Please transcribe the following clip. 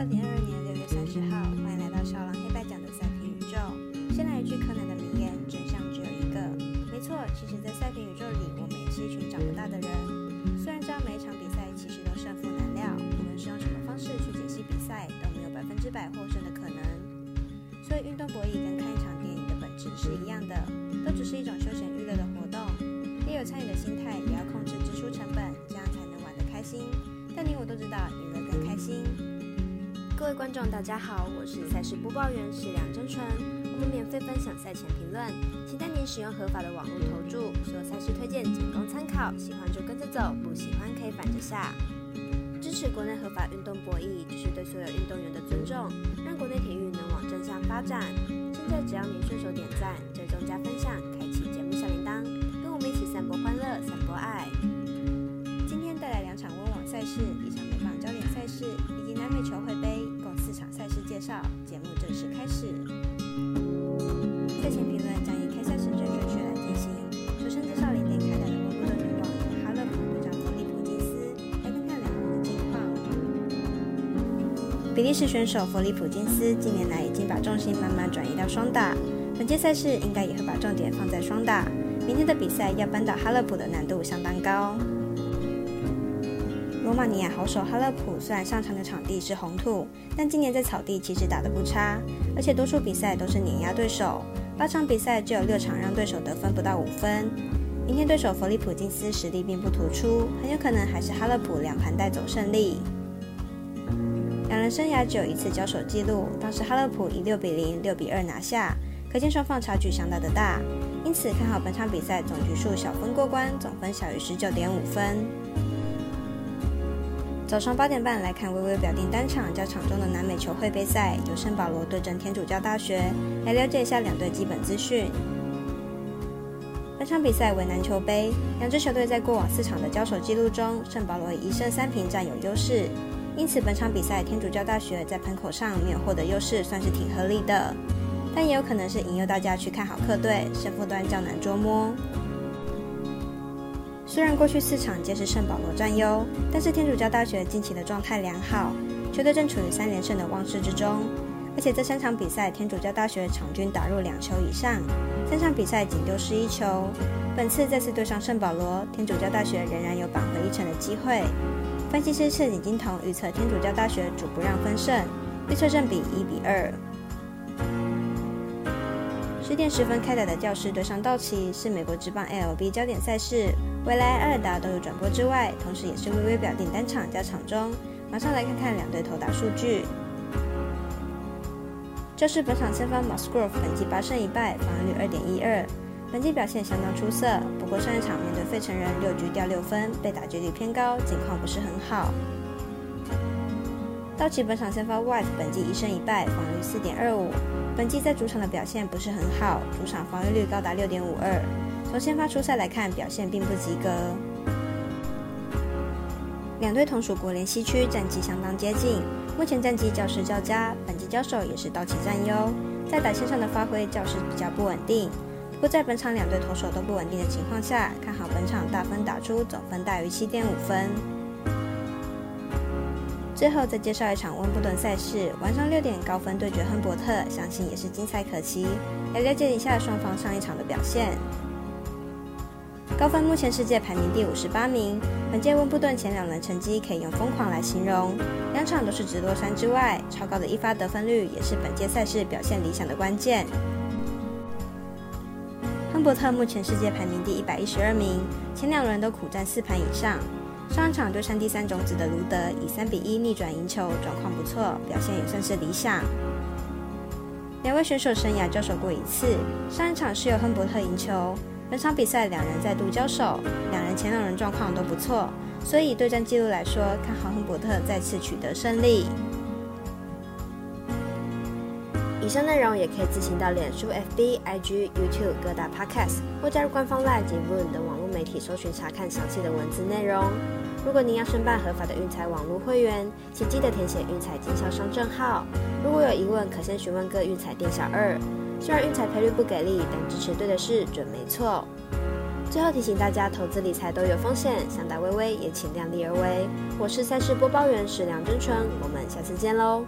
二零二二年六月三十号，欢迎来到小狼黑白讲的赛评宇宙。先来一句柯南的名言：真相只有一个。没错，其实，在赛评宇宙里，我们也是一群长不大的人。虽然知道每一场比赛其实都胜负难料，无论是用什么方式去解析比赛，都没有百分之百获胜的可能。所以，运动博弈跟看一场电影的本质是一样的，都只是一种休闲娱乐的活动。也有参与的心态，也要控制支出成本，这样才能玩得开心。但你我都知道，赢了更开心。各位观众，大家好，我是赛事播报员史梁真纯。我们免费分享赛前评论，请带您使用合法的网络投注。所有赛事推荐仅供参考，喜欢就跟着走，不喜欢可以反着下。支持国内合法运动博弈，就是对所有运动员的尊重，让国内体育能往正向发展。现在只要您顺手点赞、追踪加分享，开启节目小铃铛，跟我们一起散播欢乐、散播爱。今天带来两场温网赛事，一场美棒焦点赛事，以及南美球会杯，介绍。节目正式开始。赛前评论将以开赛时间顺序来进行。首先介绍零点开打的温布顿女王哈勒普对战弗利普金斯，来看看两人的近况。比利时选手弗利普金斯近年来已经把重心慢慢转移到双打，本届赛事应该也会把重点放在双打。明天的比赛要扳倒哈勒普的难度相当高。罗马尼亚好手哈勒普虽然上场的场地是红土，但今年在草地其实打得不差，而且多数比赛都是碾压对手，八场比赛只有六场让对手得分不到五分。明天对手弗利普金斯实力并不突出，很有可能还是哈勒普两盘带走胜利。两人生涯只有一次交手记录，当时哈勒普以六比零、六比二拿下，可见双方差距相当的大，因此看好本场比赛总局数小分过关，总分小于十九点五分。早上八点半来看微微表定单场较场中的南美球会杯赛，由圣保罗对阵天主教大学，来了解一下两队基本资讯。本场比赛为南球杯，两支球队在过往四场的交手记录中，圣保罗以一胜三平占有优势，因此本场比赛天主教大学在盘口上没有获得优势，算是挺合理的。但也有可能是引诱大家去看好客队，胜负端较难捉摸。虽然过去四场皆是圣保罗占优，但是天主教大学近期的状态良好，球队正处于三连胜的旺势之中。而且这三场比赛，天主教大学场均打入两球以上，三场比赛仅丢失一球。本次再次对上圣保罗，天主教大学仍然有扳回一城的机会。分析师赤井金童预测天主教大学主不让分胜，预测正比一比二。十点十分开打的教室对上道奇是美国职棒 LB 焦点赛事。未来艾尔达都有转播之外，同时也是微微表定单场加场中。马上来看看两队投打数据。这是本场先发 Musgrove 本季八胜一败，防御率二点一二，本季表现相当出色。不过上一场面对费城人六局掉六分，被打击率偏高，情况不是很好。道奇本场先发 White 本季一胜一败，防御率四点二五，本季在主场的表现不是很好，主场防御率高达六点五二。从先发出赛来看，表现并不及格。两队同属国联西区，战绩相当接近。目前战绩较势较佳，本季交手也是道奇占优。在打线上的发挥较是比较不稳定。不过在本场两队投手都不稳定的情况下，看好本场大分打出，总分大于七点五分。最后再介绍一场温布顿赛事，晚上六点高分对决亨伯特，相信也是精彩可期。来了解一下双方上一场的表现。高分目前世界排名第五十八名，本届温布顿前两轮成绩可以用疯狂来形容，两场都是直落山之外，超高的一发得分率也是本届赛事表现理想的关键。亨伯特目前世界排名第一百一十二名，前两轮都苦战四盘以上，上一场对上第三种子的卢德以三比一逆转赢球，状况不错，表现也算是理想。两位选手生涯交手过一次，上一场是由亨伯特赢球。本场比赛两人再度交手，两人前两人状况都不错，所以对战记录来说，看好亨伯特再次取得胜利。以上内容也可以自行到脸书、FB、IG、YouTube 各大 Podcast 或加入官方 Live 及 Voon 等网媒体搜寻查看详细的文字内容。如果您要申办合法的运彩网络会员，请记得填写运彩经销商证号。如果有疑问，可先询问各运彩店小二。虽然运彩赔率不给力，但支持对的事准没错。最后提醒大家，投资理财都有风险，想打微微也请量力而为。我是赛事播报员史梁真纯，我们下次见喽。